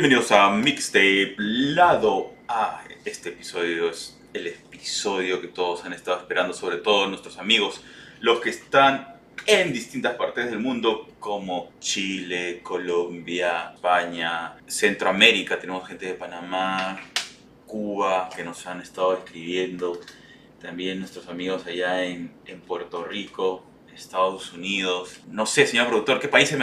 Bienvenidos a Mixtape Lado A. Este episodio es el episodio que todos han estado esperando, sobre todo nuestros amigos, los que están en distintas partes del mundo como Chile, Colombia, España, Centroamérica, tenemos gente de Panamá, Cuba que nos han estado escribiendo, también nuestros amigos allá en, en Puerto Rico, Estados Unidos. No sé, señor productor, ¿qué países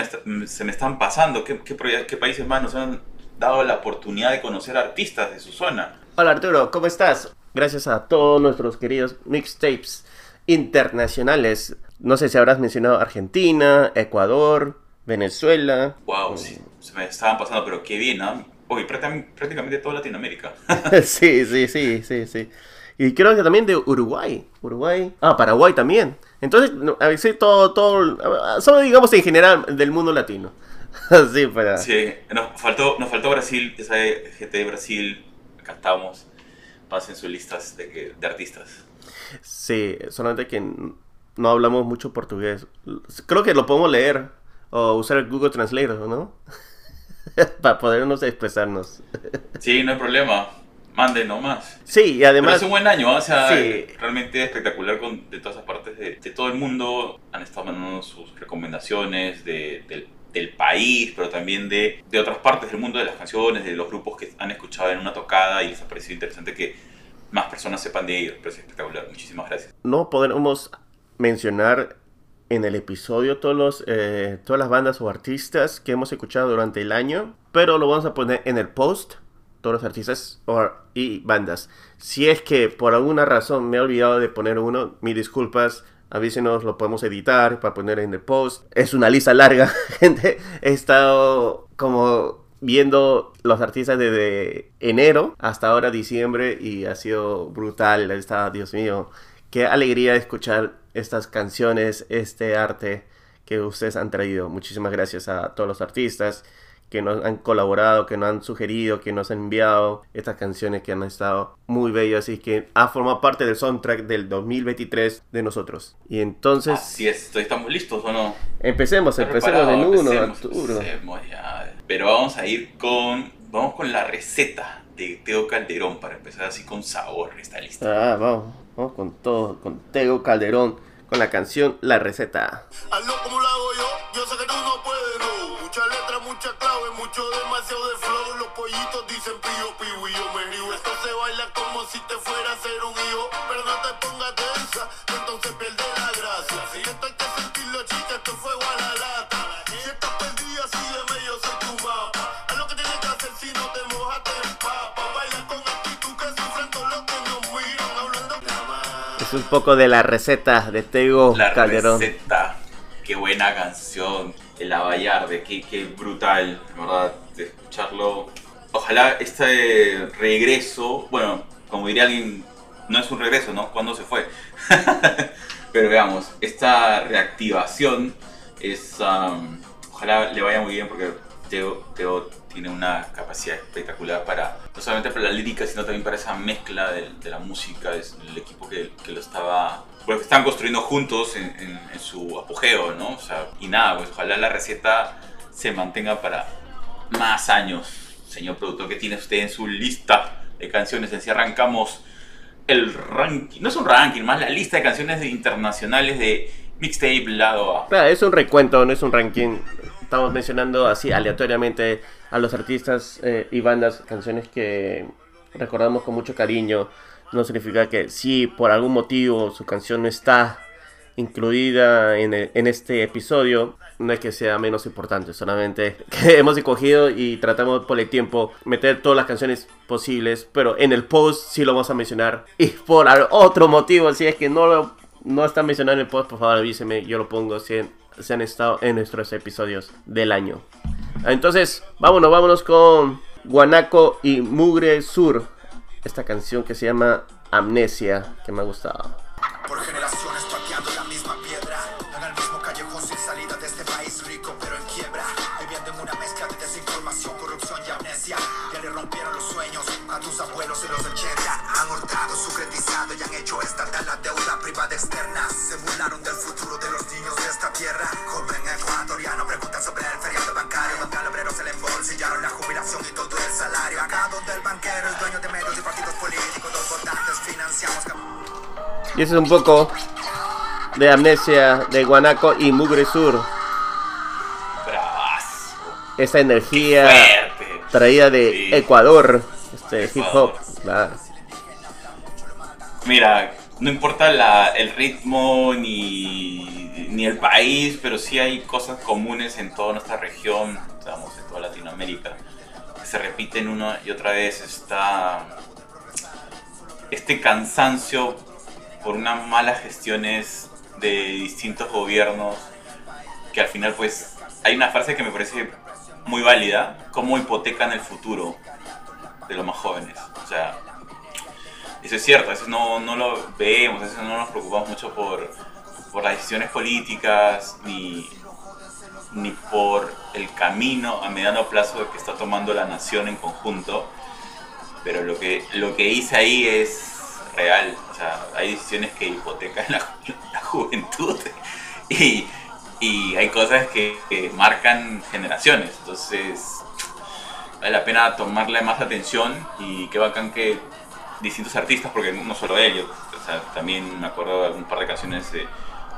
se me están pasando? ¿Qué, qué países más nos han dado la oportunidad de conocer artistas de su zona? Hola Arturo, ¿cómo estás? Gracias a todos nuestros queridos mixtapes internacionales. No sé si habrás mencionado Argentina, Ecuador, Venezuela. Wow, sí, se me estaban pasando, pero qué bien, ¿no? Oye, prácticamente, prácticamente toda Latinoamérica. sí, sí, sí, sí, sí. Y creo que también de Uruguay. Uruguay. Ah, Paraguay también. Entonces, a veces todo, todo, solo digamos en general del mundo latino. Así para... Sí, nos faltó, nos faltó Brasil, esa gente de Brasil, acá estamos. Pasen sus listas de, de artistas. Sí, solamente que no hablamos mucho portugués. Creo que lo podemos leer o usar el Google Translator, ¿no? Para podernos expresarnos. Sí, no hay problema. Manden nomás. Sí, y Pero además... es un buen año, ¿eh? o sea, Sí. realmente espectacular con, de todas las partes de, de todo el mundo. Han estado mandando sus recomendaciones de- del, del país, pero también de, de otras partes del mundo de las canciones, de los grupos que han escuchado en una tocada y les ha parecido interesante que más personas sepan de ellos. Pero es espectacular. Muchísimas gracias. no podemos mencionar en el episodio todos los, eh, todas las bandas o artistas que hemos escuchado durante el año, pero lo vamos a poner en el post, todos los artistas y bandas. Si es que por alguna razón me he olvidado de poner uno, mis disculpas. Avísenos, lo podemos editar para poner en el post. Es una lista larga, gente. He estado como viendo los artistas desde enero hasta ahora diciembre y ha sido brutal. Está, Dios mío, qué alegría escuchar estas canciones, este arte que ustedes han traído. Muchísimas gracias a todos los artistas que nos han colaborado, que nos han sugerido, que nos han enviado estas canciones que han estado muy bellas y que ha formado parte del soundtrack del 2023 de nosotros. Y entonces, Así es, ¿estamos listos o no? empecemos, ¿Estás empecemos en uno, Empecemos, Arturo. empecemos ya. Pero vamos a ir con. Vamos con la receta de Teo Calderón para empezar así con sabor esta lista. Ah, vamos, vamos con todo, con Tego Calderón, con la canción La Receta. Hazlo como lo hago yo, yo sé que tú no puedes. Mucha letra, mucha clave, mucho demasiado de flow. Los pollitos dicen pío, pío y yo me río. Esto se baila como si te fuera a hacer un hijo. Pero no te pongas tensa, que entonces pierde la gracia. Si esto hay que sentirlo, chica, esto es fuego a la lata. Si estás perdida, sígueme, yo soy tu mapa. Haz lo que tienes que hacer si no te mojas, te empapa. Baila con actitud que sufren todos los que nos miran. Hablando. Es un poco de la receta de Tego La Calderón. receta. Qué buena canción. El Abayarde, qué, qué brutal, de verdad, de escucharlo. Ojalá este regreso, bueno, como diría alguien, no es un regreso, ¿no? ¿Cuándo se fue? Pero veamos, esta reactivación es. um, ojalá le vaya muy bien porque Teo, Teo tiene una capacidad espectacular para. No solamente para la lírica, sino también para esa mezcla de, de la música. Es el equipo que, que lo estaba. Bueno, que están construyendo juntos en, en- en su apogeo, ¿no? O sea, y nada, pues ojalá la receta se mantenga para más años. Señor productor, ¿qué tiene usted en su lista de canciones? Así arrancamos el ranking, no es un ranking, más la lista de canciones internacionales de Mixtape Lado A. Claro, es un recuento, no es un ranking estamos mencionando así aleatoriamente a los artistas eh, y bandas, canciones que recordamos con mucho cariño. No significa que si por algún motivo su canción no está incluida en, el, en este episodio, no es que sea menos importante, solamente que hemos escogido y tratamos por el tiempo meter todas las canciones posibles, pero en el post sí lo vamos a mencionar. Y por otro motivo, si es que no lo no está mencionado en el post, por favor avíseme, yo lo pongo 100 se han estado en nuestros episodios del año. Entonces, vámonos, vámonos con Guanaco y Mugre Sur. Esta canción que se llama Amnesia, que me ha gustado. Por generación. De medios y partidos políticos. Los votantes financiamos. Y ese es un poco de amnesia de Guanaco y Mugre Sur. Bravazo. Esa energía traída de Sí. Ecuador. Este hip hop. Claro. Mira, no importa la- el ritmo ni, ni el país, pero sí hay cosas comunes en toda nuestra región, digamos, en toda Latinoamérica, se repiten una y otra vez. Está este cansancio por unas malas gestiones de distintos gobiernos, que al final pues hay una frase que me parece muy válida, cómo hipotecan el futuro de los más jóvenes. O sea, eso es cierto, a veces no, no lo vemos, a veces no nos preocupamos mucho por, por las decisiones políticas ni, ni por el camino a mediano plazo que está tomando la nación en conjunto. Pero lo que, lo que hice ahí es real, o sea, hay decisiones que hipotecan la, la juventud y, y hay cosas que, que marcan generaciones. Entonces, vale la pena tomarle más atención y qué bacán que distintos artistas, porque no solo ellos, o sea, también me acuerdo de un par de canciones de,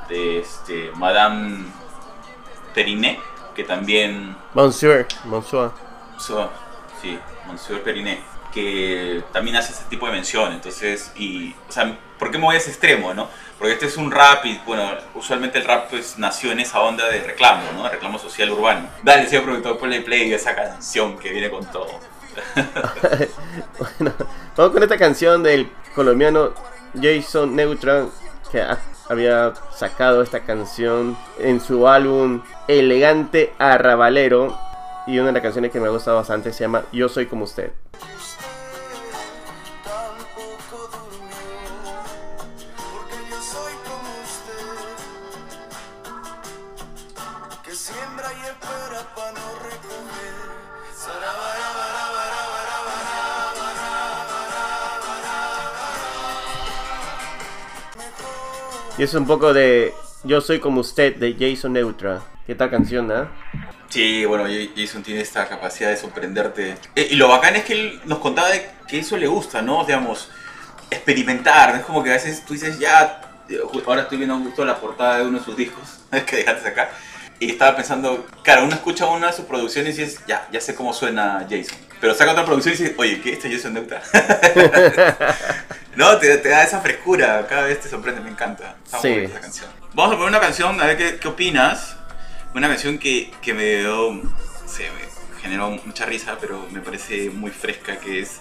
de este, Madame Periné, que también, Monsieur. Monsieur. so- sí, Monsieur Periné, que también hace ese tipo de mención, entonces, y, o sea, ¿por qué me voy a ese extremo, no? Porque este es un rap y, bueno, usualmente el rap pues nació en esa onda de reclamo, ¿no? De reclamo social urbano. Dale, señor productor, ponle play a esa canción que viene con todo. Bueno, vamos con esta canción del colombiano Jason Neutron, que ha- había sacado esta canción en su álbum Elegante Arrabalero. Y una de las canciones que me ha gustado bastante se llama Yo Soy Como Usted. siembra y espera para no recoger. Y es un poco de Yo Soy Como Usted de Jason Neutron. ¿Qué tal canción, ah? Sí, bueno, Jason tiene esta capacidad de sorprenderte. Eh, y lo bacán es que él nos contaba que eso le gusta, ¿no? Digamos, experimentar. Es como que a veces tú dices, ya, eh, ahora estoy viendo justo la portada de uno de sus discos que dejaste acá. Y estaba pensando, claro, uno escucha una de sus producciones y dices, ya, ya sé cómo suena Jason. Pero saca otra producción y dices, oye, ¿qué? ¿Este Jason Neutra? no, te, te da esa frescura, cada vez te sorprende, me encanta. Está Sí. esa canción. Vamos a poner una canción, a ver qué, qué opinas. Una canción que, que me dio, se me generó mucha risa, pero me parece muy fresca, que es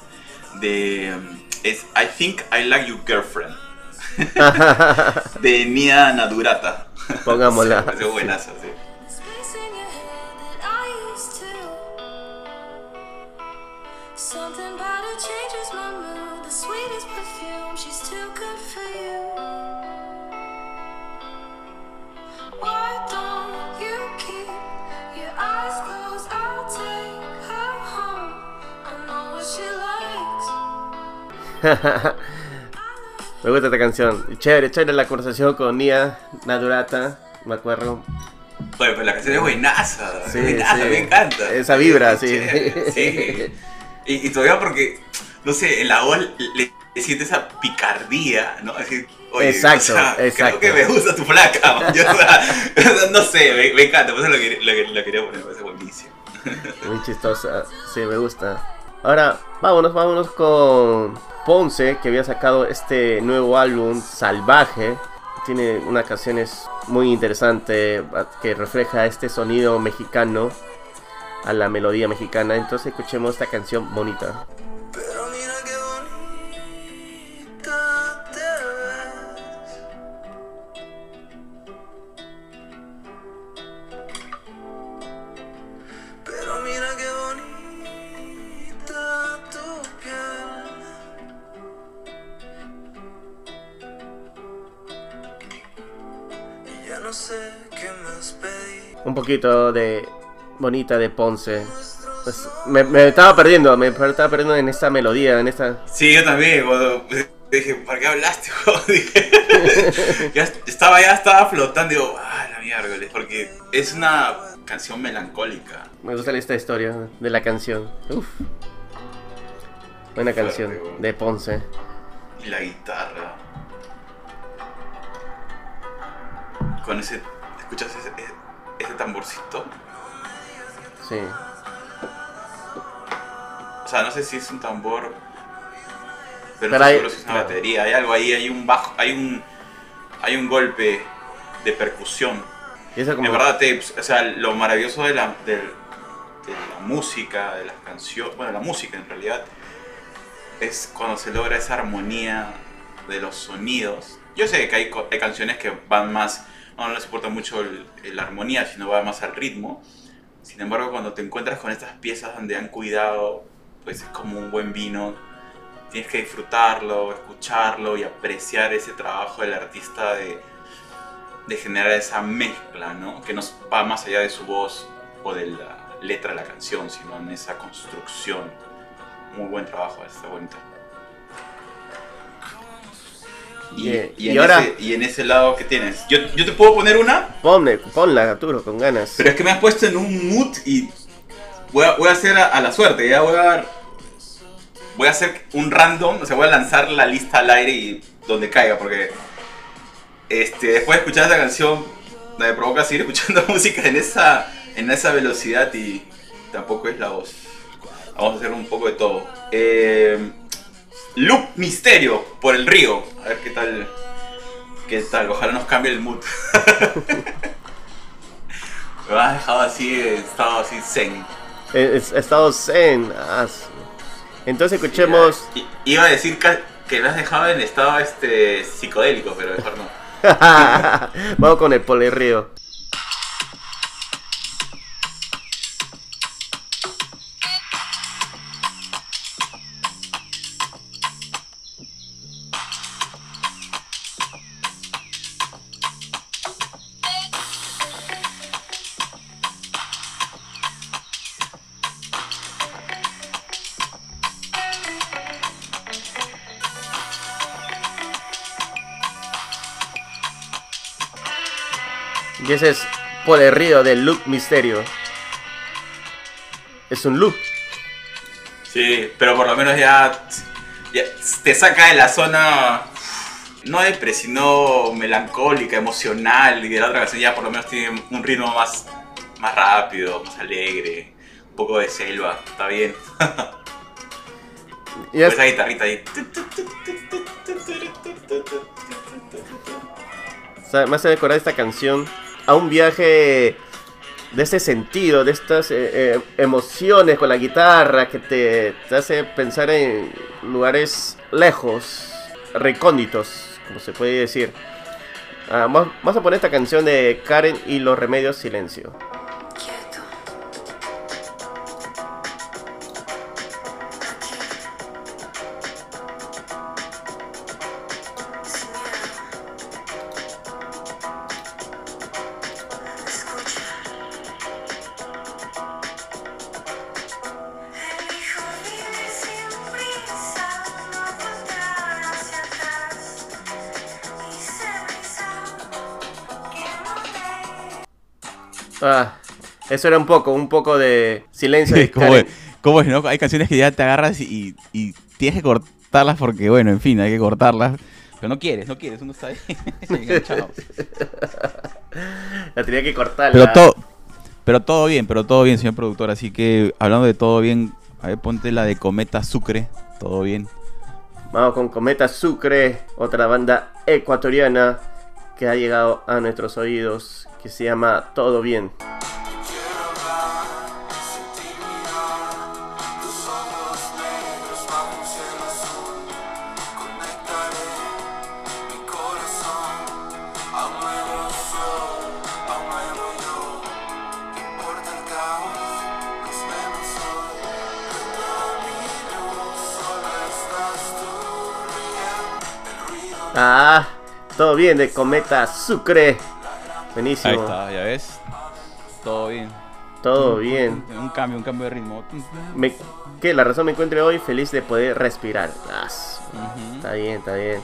de, es I Think I Like Your Girlfriend, de Nia Nadurata. Pongámosla. Sí, me parece buenaza, sí. Me gusta esta canción. Chévere, chévere la conversación con Nia Nadurata. Me acuerdo. Bueno, pero la canción es buenaza, Sí, es buenaza, sí. me encanta. Esa vibra, sí. chévere, sí. Y, y todavía porque, no sé, en la voz le, le siente esa picardía, ¿no? Así, oye, Exacto, o sea, exacto. Creo que me gusta tu. Yo, sea, no sé, me, me encanta, por eso lo, lo, lo quería poner, me parece buenísimo. Muy chistosa. Sí, me gusta. Ahora, vámonos, vámonos con Ponce, que había sacado este nuevo álbum, Salvaje. Tiene unas canciones muy interesantes que refleja este sonido mexicano a la melodía mexicana. Entonces escuchemos esta canción bonita. Poquito de bonita de Ponce. Pues, me, me estaba perdiendo, me estaba perdiendo en esta melodía, en esta... Sí, yo también, cuando dije, ¿para qué hablaste? Dije, ya estaba, ya estaba flotando, digo, ah, la miércoles, porque es una canción melancólica. Me gusta esta historia de la canción. Uf. Buena Fuerte, canción de Ponce. Y la guitarra. Con ese. ¿Escuchas ese, ese tamborcito? Sí. O sea, no sé si es un tambor. Pero, Pero no hay- seguro si es una claro. batería. Hay algo ahí, hay un bajo, hay un. Hay un golpe de percusión. Y eso como... En verdad, te- o sea, lo maravilloso de la, del- de la música, de las canciones, bueno, la música en realidad, es cuando se logra esa armonía de los sonidos. Yo sé que hay canciones que van más, no, no les importa mucho la armonía, sino va más al ritmo. Sin embargo, cuando te encuentras con estas piezas donde han cuidado, pues es como un buen vino. Tienes que disfrutarlo, escucharlo y apreciar ese trabajo del artista de, de generar esa mezcla, ¿no? Que no va más allá de su voz o de la letra de la canción, sino en esa construcción. Muy buen trabajo, está bonito. Y, Bien. y Y en ahora- ese, y en ese lado, ¿qué tienes? ¿Yo, yo te puedo poner una, Ponle, ponla, Arturo, con ganas. pero es que me has puesto en un mood y voy a, voy a hacer a, a la suerte, ya voy a... Voy a hacer un random, o sea, voy a lanzar la lista al aire y donde caiga, porque este, después de escuchar esta canción me provoca seguir escuchando música en esa, en esa velocidad y tampoco es la voz. Vamos a hacer un poco de todo. Eh, Loop Misterio por el río. A ver qué tal. ¿Qué tal? Ojalá nos cambie el mood. me has dejado así, eh, estado así zen. Es- Estado zen. Entonces escuchemos... Iba a decir que, me has dejado en estado este psicodélico, pero mejor no. Vamos con el Polerrío. Y ese es Polerrío del Loop Misterio. Es un loop. Sí, pero por lo menos ya, ya te saca de la zona no depre, sino melancólica, emocional. Y de la otra canción ya por lo menos tiene un ritmo más, más rápido, más alegre. Un poco de selva, está bien. Y es- Esa guitarrita ahí. O sea, me hace recordar esta canción a un viaje de ese sentido, de estas eh, eh, emociones con la guitarra que te, hace pensar en lugares lejos, recónditos, como se puede decir. Ah, vamos a poner esta canción de Karen y los remedios silencio. Ah, eso era un poco, un poco de silencio de ¿Cómo Karen. es? ¿Cómo es, no? Hay canciones que ya te agarras y, y tienes que cortarlas porque, bueno, en fin, hay que cortarlas. Pero no quieres, no quieres, uno está ahí enganchado. La tenía que cortar. Pero todo, pero todo bien, pero todo bien, señor productor. Así que, hablando de todo bien, a ver, ponte la de Cometa Sucre, todo bien. Vamos con Cometa Sucre, otra banda ecuatoriana que ha llegado a nuestros oídos, que se llama Todo Bien. Ah, Todo Bien de Cometa Sucre. Buenísimo. Ahí está, ya ves. Todo bien. Todo bien. Un cambio, un cambio de ritmo. Me, que la razón me encuentre hoy feliz de poder respirar. Ah. Está bien, está bien.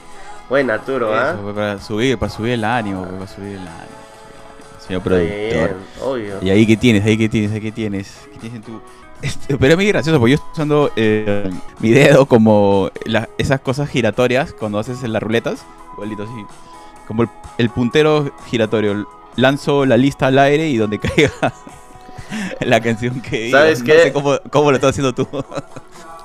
Bueno, Arturo, ¿ah? Eso, pues, para subir, para subir el ánimo, para subir el ánimo. Señor productor. obvio. Y ahí que tienes, ahí que tienes, ahí que tienes. ¿Qué tienes en tu, Este, pero es muy gracioso porque yo estoy usando eh, mi dedo como la- esas cosas giratorias cuando haces en las ruletas. Igualito así. Como el, el puntero giratorio. Lanzo la lista al aire y donde caiga la canción que. ¿Sabes no qué? sé cómo, cómo lo estás haciendo tú.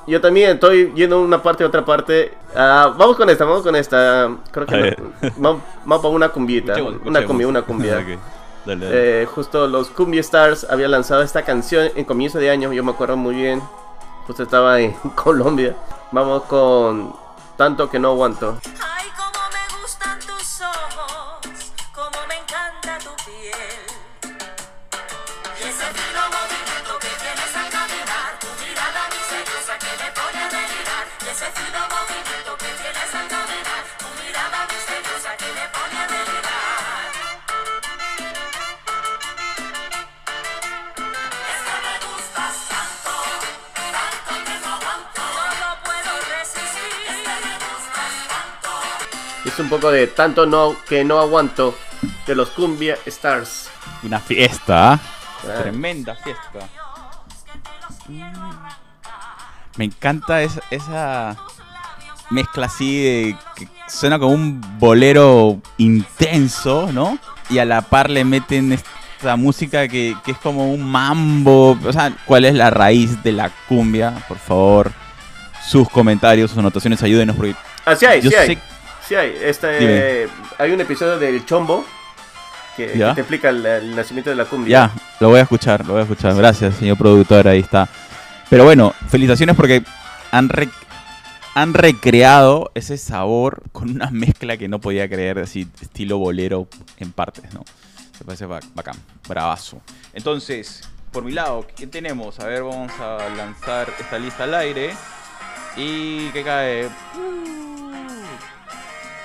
Yo también estoy yendo una parte a otra parte. Ah, vamos con esta, vamos con esta. Creo que no- vamos, vamos para una cumbiita. Escuchemos, Una cumbia, una cumbia. Ok, dale, dale. Eh, justo los Cumbia Stars habían lanzado esta canción en comienzo de año, yo me acuerdo muy bien. Justo estaba en Colombia. Vamos con Tanto que no aguanto. Un poco de Tanto no que no aguanto de los Cumbia Stars. Una fiesta. ¿ah? Ah. Tremenda fiesta. Mm. Me encanta esa, esa mezcla así de que suena como un bolero intenso, ¿no? Y a la par le meten esta música que, que es como un mambo. O sea, ¿cuál es la raíz de la cumbia? Por favor, sus comentarios, sus anotaciones, ayúdenos porque Ah, sí hay, yo sí hay. Sí hay. Este, hay un episodio del Chombo que, te explica el, el nacimiento de la cumbia. Ya, lo voy a escuchar, lo voy a escuchar. Gracias, señor productor, ahí está. Pero bueno, felicitaciones porque han, re- han recreado ese sabor con una mezcla que no podía creer, así, estilo bolero en partes, ¿no? Me parece ba- bacán, bravazo. Entonces, por mi lado, ¿qué tenemos? A ver, vamos a lanzar esta lista al aire. Y que cae.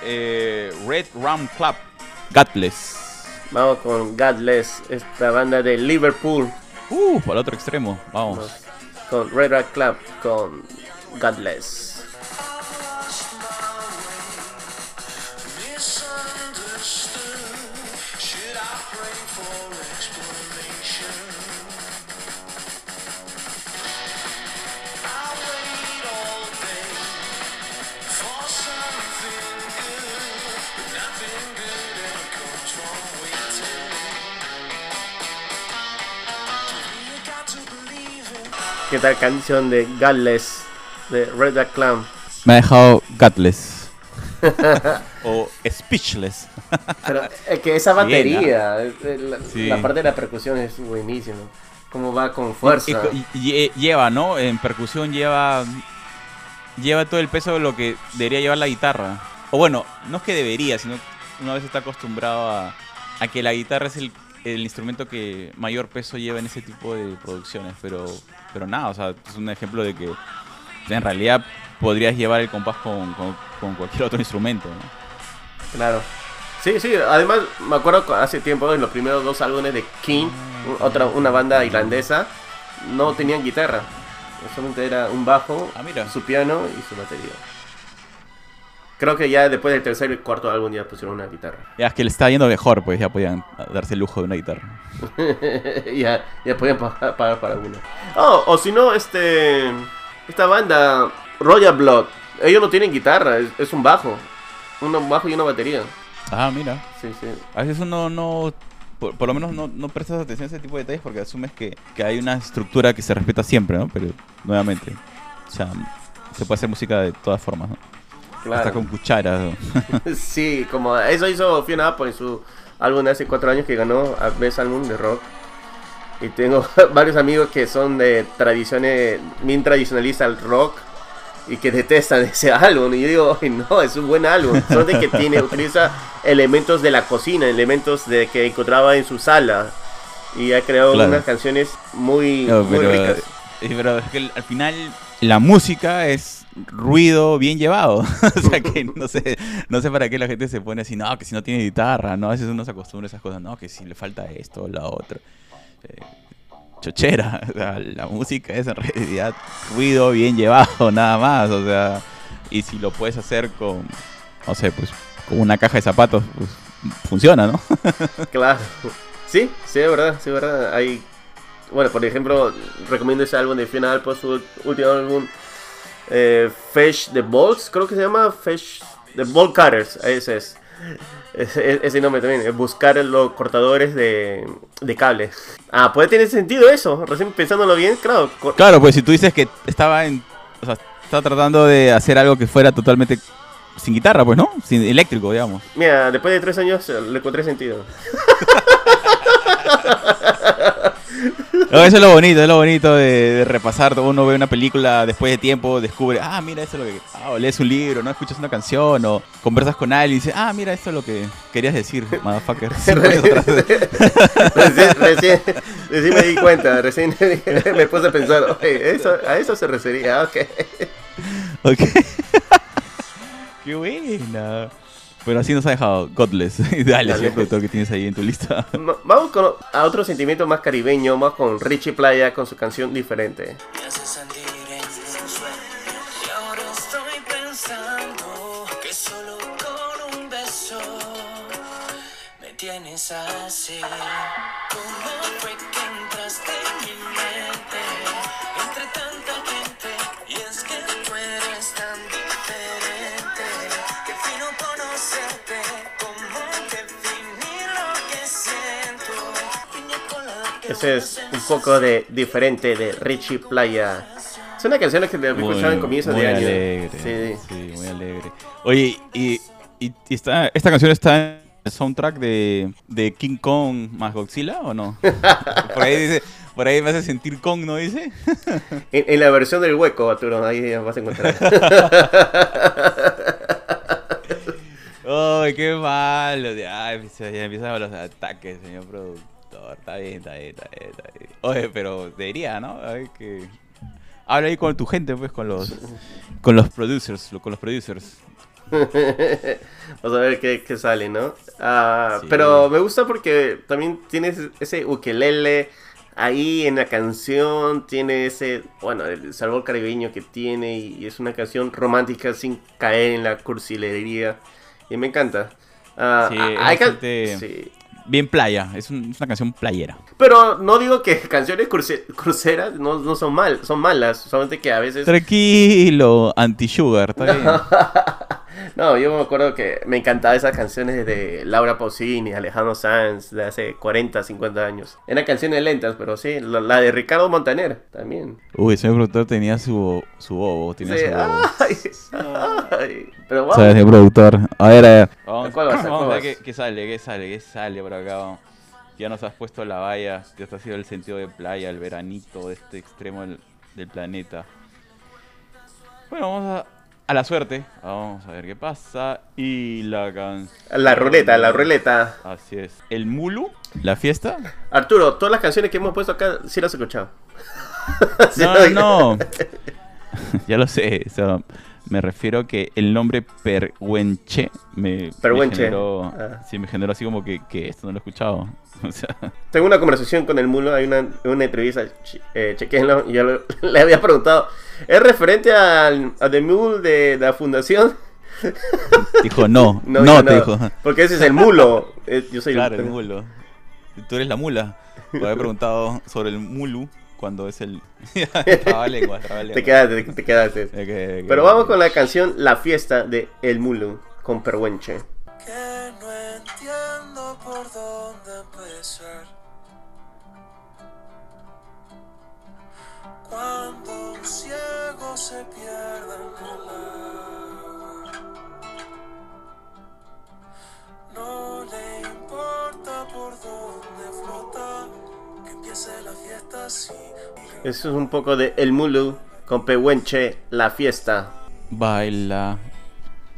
Eh, Red Rum Club, Gutless. Vamos con Godless, esta banda de Liverpool. Uh, para el otro extremo, vamos. Con Red Rat Club, con Godless. ¿Qué tal canción de Godless de Red Rat Club? Me ha dejado gutless. o speechless. Pero es que esa Bien, batería, eh, la, Sí. la parte de la percusión es buenísima. Cómo va con fuerza. Y- y- lle- lleva, ¿no? En percusión lleva. Lleva todo el peso de lo que debería llevar la guitarra. O bueno, no es que debería, sino una vez está acostumbrado a, a que la guitarra es el, el instrumento que mayor peso lleva en ese tipo de producciones. Pero, pero nada, o sea, es un ejemplo de que en realidad podrías llevar el compás con, con- con cualquier otro instrumento, ¿no? Claro. Sí, sí, además me acuerdo cu- hace tiempo en los primeros dos álbumes de King, u- otra una banda irlandesa, no tenían guitarra. Solamente era un bajo, Ah, mira. su piano y su batería. Creo que ya después del tercer y cuarto álbum ya pusieron una guitarra. Ya es que le está yendo mejor, pues ya podían darse el lujo de una guitarra. ya, ya podían pa- pagar para uno. Oh, o si no, este. Esta banda, Royal Blood, ellos no tienen guitarra, es, es un bajo. Un bajo y una batería. Ah, mira. Sí, sí. A veces uno no, por, por lo menos no, no prestas atención a ese tipo de detalles porque asumes que, que hay una estructura que se respeta siempre, ¿no? Pero nuevamente, o sea, se puede hacer música de todas formas, ¿no? Hasta Claro. con cucharas. Sí, como eso hizo Fiona Apple en su álbum de hace cuatro años que ganó a Best Álbum de Rock. Y tengo varios amigos que son de tradiciones, bien tradicionalistas al rock y que detestan ese álbum. Y yo digo, "Ay, no, es un buen álbum. Son de que tiene, utiliza elementos de la cocina, elementos de que encontraba en su sala. Y ha creado Claro. unas canciones muy, No, muy pero, ricas. eh, pero es que al final la música es ruido bien llevado. o sea que no sé, no sé para qué la gente se pone así, no, que si no tiene guitarra, ¿no? A veces uno se acostumbra a esas cosas, no, que si le falta esto o la otra. Eh, chochera, o sea, la música es en realidad ruido bien llevado, nada más, o sea, y si lo puedes hacer con, no sé, pues con una caja de zapatos, pues funciona, ¿no? Claro. Sí, sí, es verdad, sí, es verdad. Hay Bueno, por ejemplo, recomiendo ese álbum de Final por su último álbum, eh, Fish the Balls, creo que se llama Fish the Ball Cutters, ese es. Ese, ese nombre también, es buscar los cortadores de, de cable. Ah, puede tener sentido eso, recién pensándolo bien, claro. Claro, pues si tú dices que estaba en. O sea, estaba tratando de hacer algo que fuera totalmente sin guitarra, pues, ¿no? Sin eléctrico, digamos. Mira, después de tres años eh, le encontré sentido. No, eso es lo bonito, es lo bonito de, de repasar. Uno ve una película después de tiempo, descubre, ah, mira, eso es lo que. Ah, o lees un libro, no escuchas una canción, o conversas con alguien y dices, ah, mira, esto es lo que querías decir, motherfucker. Recién, recién, recién me di cuenta, recién me puse a pensar, oye, eso, a eso se refería, ok. Ok. Qué buena. Pero así nos ha dejado Godless. Dale, Dale. señor productor que tienes ahí en tu lista. Ma- Vamos con, a otro sentimiento más caribeño, más con Richie Playa con su canción diferente. Me hace Ese es un poco de diferente de Richie Playa. Es una canción que te escuchaba en comienzos muy de año. alegre. Sí. Sí. muy alegre. Oye, y, y, y está, esta canción está en el soundtrack de, de King Kong más Godzilla o no? Por ahí dice, por ahí me hace sentir Kong, ¿no dice? En, en la versión del hueco, Arturo, ahí vas a encontrar. Ay, qué malo. Ay, ya empiezan los ataques, señor productor. Está bien, está bien, está bien, está bien. Oye, pero debería, ¿no? Hay que... Habla ahí con tu gente, pues, con los, con los producers, con los producers. Vamos a ver qué, qué sale, ¿no? Sí. Pero me gusta porque también tienes ese ukelele ahí en la canción, tiene ese, bueno, el sabor caribeño que tiene y es una canción romántica sin caer en la cursilería y me encanta. Ah, Sí, ah, hay bastante- sí. Bien playa, es, un- es una canción playera. Pero no digo que canciones cruce- cruceras no, no son mal, son malas, solamente que a veces... Tranquilo, anti-sugar, está bien. No, yo me acuerdo que me encantaban esas canciones de Laura Pausini, Alejandro Sanz, de hace 40, 50 años. Eran canciones lentas, pero sí, la, la de Ricardo Montaner también. Uy, el señor productor tenía su, su bobo, tenía Sí, su bobo. ay, ay. Pero vamos, ¿Sabes, señor productor? A ver, a ver. Vamos, ¿Cuál vas? vamos ¿Cuál a ver qué, qué sale, qué sale, qué sale por acá. vamos. Ya nos has puesto la valla, ya te ha sido el sentido de playa, el veranito de este extremo del, del planeta. Bueno, vamos a, a la suerte. Vamos a ver qué pasa. Y la canción. la ruleta, la ruleta. Así es. El Mulu, la fiesta. Arturo, todas las canciones que hemos puesto acá, sí las has escuchado. Sí, No, no, no. ya lo sé. o sea, me refiero que el nombre Perhuenche me, generó, Ah. sí, me generó así como que, que esto no lo he escuchado. O sea, Tengo una conversación con el mulo, hay una, una entrevista, eh, chequéenlo, y yo lo- le había preguntado, ¿es referente al, a The Mule de, la fundación? dijo no, no, te dijo. Porque ese es el mulo. eh, yo soy Claro, el mulo. Tú eres la mula. Te había preguntado sobre el mulu cuando es el. trabalengua, trabalengua. Te quedaste, te quedaste. Ok, ok. Pero vamos con la canción La Fiesta de El Mulo con Perwenche. que no entiendo por dónde empezar. Cuando un ciego se pierde en el agua, no le importa por dónde flota, Eso es un poco de El Mulo con Perwenche, La Fiesta. Baila.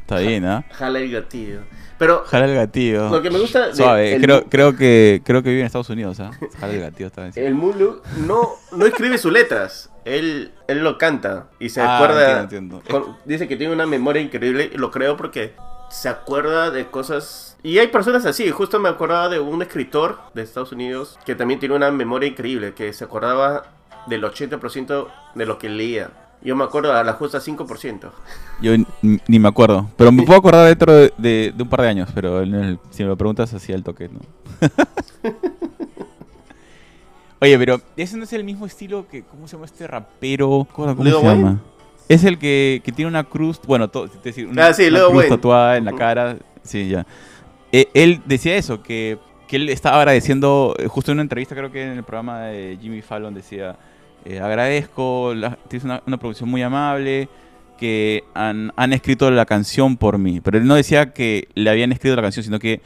Está bien, ¿ah? Jala el gatillo. Pero Jala el gatillo. lo que me gusta de Suave, el, creo, creo que creo que vive en Estados Unidos, ¿ah? Jala el gatillo está bien. el Mulo no, no escribe sus letras. Él, él lo canta y se Ah, acuerda. entiendo, entiendo. con- dice que tiene una memoria increíble y lo creo porque se acuerda de cosas. Y hay personas así. Justo me acordaba de un escritor de Estados Unidos que también tiene una memoria increíble, que se acordaba del 80% de lo que leía. Yo me acuerdo a la justa 5%. Yo ni me acuerdo. Pero me puedo acordar dentro de, de- de un par de años. Pero en el- si me lo preguntas así al toque, ¿no? Oye, pero ese no es el mismo estilo que. ¿Cómo se llama este rapero? ¿Cómo, se Wayne? llama? Es el que, que tiene una cruz. Bueno, to- es decir, una, Ah, sí, una Lil cruz Wayne. tatuada en la cara. Sí, ya. Eh, él decía eso, que, que él estaba agradeciendo. eh, Justo en una entrevista, creo que en el programa de Jimmy Fallon decía: eh, Agradezco, la- tienes una, una producción muy amable. Que han, han escrito la canción por mí. Pero él no decía que le habían escrito la canción, sino que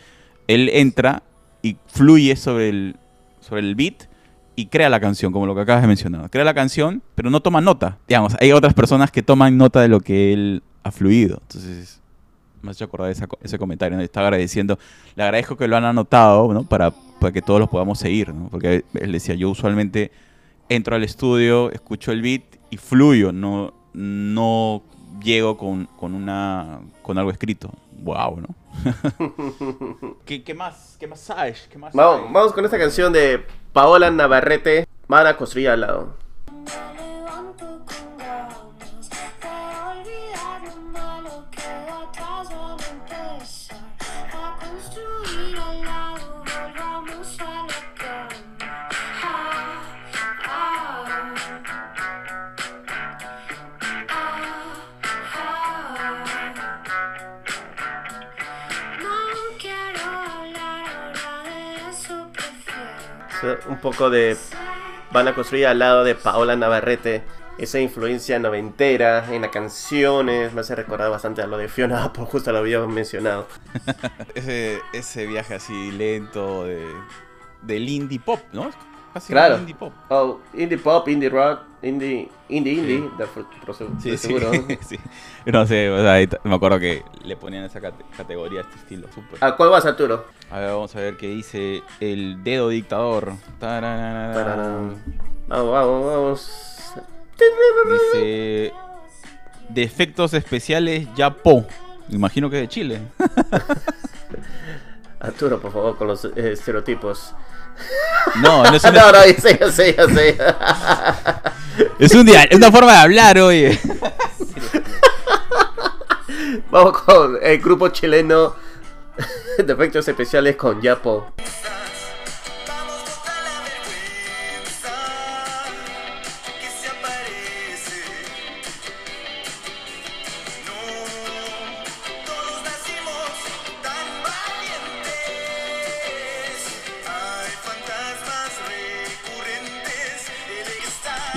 él entra y fluye sobre el, sobre el beat y crea la canción, como lo que acabas de mencionar. Crea la canción, pero no toma nota. Digamos, hay otras personas que toman nota de lo que él ha fluido. Entonces, me has hecho acordar de ese comentario. ¿no? Estaba agradeciendo, le agradezco que lo han anotado, ¿no? Para, para que todos los podamos seguir. Porque él decía, yo usualmente entro al estudio, escucho el beat y fluyo, no, no llego con, con, una, con algo escrito. Wow, ¿no? ¿Qué, qué más? ¿Qué más sabes? ¿Qué más Vamos, sabes? vamos con esta canción de Paola Navarrete, Mana construir al lado. Poco de Van a construir al lado de Paola Navarrete. Esa influencia noventera en las canciones me hace recordar bastante a lo de Fiona Apple, justo lo había mencionado. ese, ese viaje así lento de, del indie pop, ¿no? Casi Claro. indie pop. Oh, indie pop, indie rock, indie, indie, indie, de, Sí, de sí, seguro. sí. No sé, o sea, ahí t- me acuerdo que le ponían esa cate- categoría a este estilo. ¿A cuál vas, Arturo? A ver, vamos a ver qué dice el dedo dictador. Vamos, vamos, vamos. Dice de efectos especiales Yapo. Imagino que de Chile. Arturo, por favor, con los eh, estereotipos. No, no es No, una, no, sé, ya sé, sé. es un día, es una forma de hablar, oye. Vamos con el grupo chileno de efectos especiales con Yapo.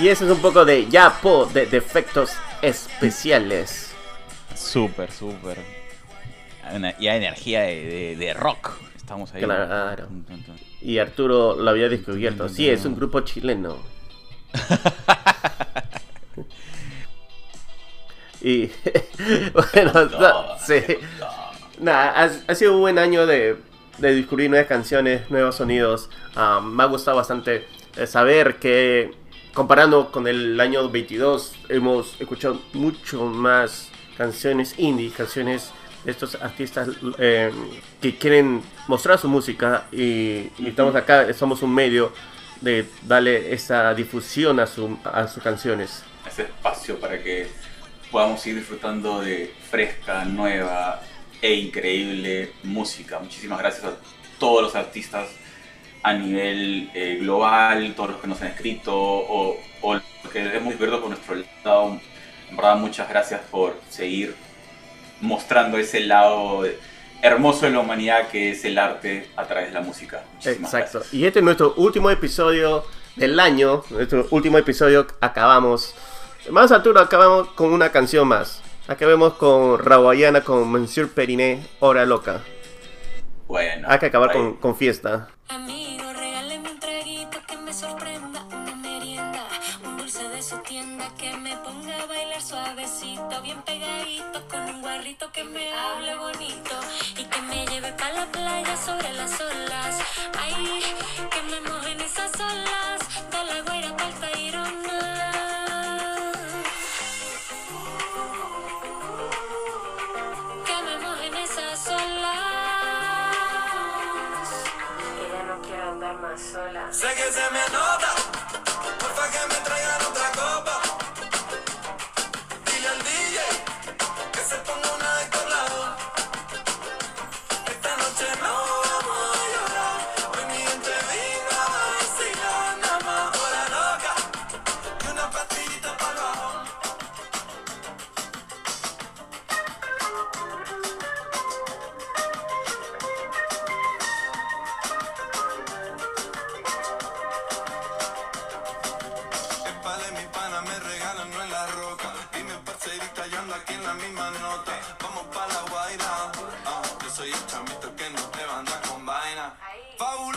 Y eso es un poco de Yapo, de, de efectos especiales. Súper, súper. Y hay energía de, de- de rock. Estamos ahí. Claro. Y Arturo lo había descubierto. Sí, es un grupo chileno. y bueno, no, sí. Nada, ha, ha sido un buen año de, de descubrir nuevas canciones, nuevos sonidos. Ah, me ha gustado bastante eh, saber que comparando con el año 22 hemos escuchado mucho más canciones indie, canciones de estos artistas eh, que quieren mostrar su música y, y estamos acá, somos un medio de darle esa difusión a, su, a sus canciones. ese espacio para que podamos ir disfrutando de fresca, nueva e increíble música. Muchísimas gracias a todos los artistas a nivel eh, global, todos los que nos han escrito o, o los que hemos descubierto por nuestro lado. En verdad, muchas gracias por seguir mostrando ese lado hermoso de la humanidad que es el arte a través de la música. Muchísimas Exacto. gracias. Y este es nuestro último episodio del año. Nuestro último episodio acabamos. Más Arturo, acabamos con una canción más. Acabemos con Rawayana con Monsieur Periné, Hora Loca. Bueno, Hay que acabar con fiesta.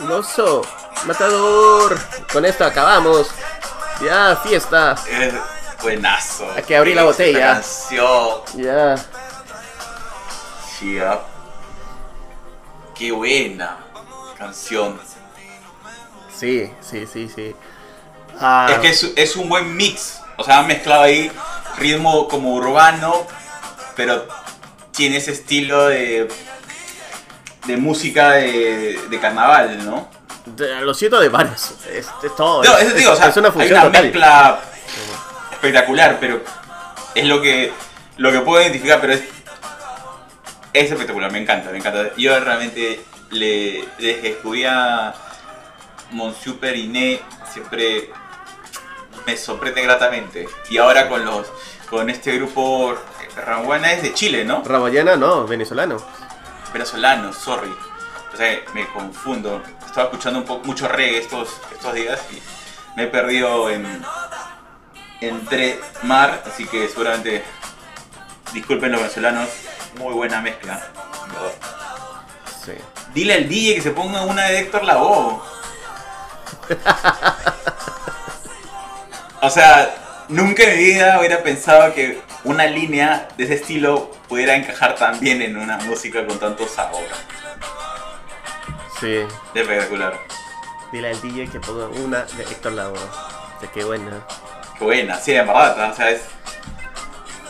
Fabuloso. Matador. Con esto acabamos. Ya, fiesta. Es buenazo. Hay que abrir la botella. canción. Ya. Sí, ah. Qué buena canción. Sí, sí, sí, sí. Ah, Es que es, es un buen mix. O sea, han mezclado ahí ritmo como urbano, pero tiene ese estilo de, de música de, de carnaval, ¿no? de- lo siento de varios. Es, es todo. No, es, o sea, una hay una total. mezcla espectacular, pero es lo que lo que puedo identificar, pero es, es espectacular, me encanta, me encanta. Yo realmente le desde que a Monsieur Periné siempre me sorprende gratamente. Y ahora con los con este grupo Ranguana es de Chile, ¿no? Rabayana, no, venezolano. Venezolano, sorry. O sea, me confundo. Estaba escuchando un poco mucho reggae estos, estos días y me he perdido en entre mar, así que seguramente disculpen los venezolanos, muy buena mezcla. Sí. Dile al DJ que se ponga una de Héctor Lavoe. O sea, nunca en mi vida hubiera pensado que una línea de ese estilo pudiera encajar tan bien en una música con tanto sabor. Sí. Espectacular. Dile al DJ que ponga una de Héctor Lavoe. De qué buena. Qué buena, sí, en verdad, o sea, es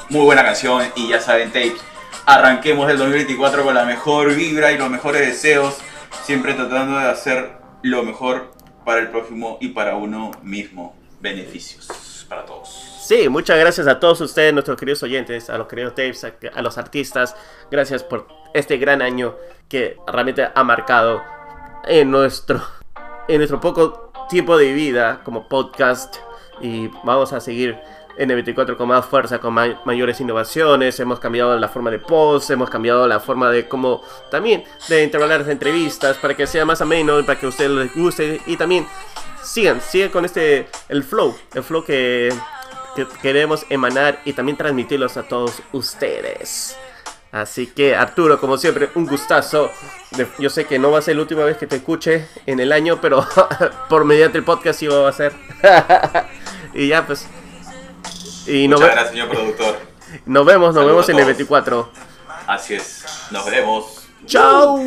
muy buena canción y ya saben, tapes. Arranquemos el 2024 con la mejor vibra y los mejores deseos, siempre tratando de hacer lo mejor para el prójimo y para uno mismo. Beneficios para todos. Sí, muchas gracias a todos ustedes, nuestros queridos oyentes, a los queridos tapes, a, a los artistas. Gracias por este gran año que realmente ha marcado en nuestro, en nuestro poco tiempo de vida como podcast. Y vamos a seguir en el 24 con más fuerza, con ma- mayores innovaciones. Hemos cambiado la forma de post, hemos cambiado la forma de cómo también de intervalar las entrevistas para que sea más ameno, para que a ustedes les guste. Y también sigan, sigan con este, el flow, el flow que, que queremos emanar y también transmitirlos a todos ustedes. Así que Arturo, como siempre, un gustazo. Yo sé que no va a ser la última vez que te escuche en el año, pero por mediante el podcast sí va a ser. y ya pues. Y nos, Muchas ve- gracias, señor productor. nos vemos, nos Saludos vemos en el todos. 24. Así es. Nos vemos. ¡Chao!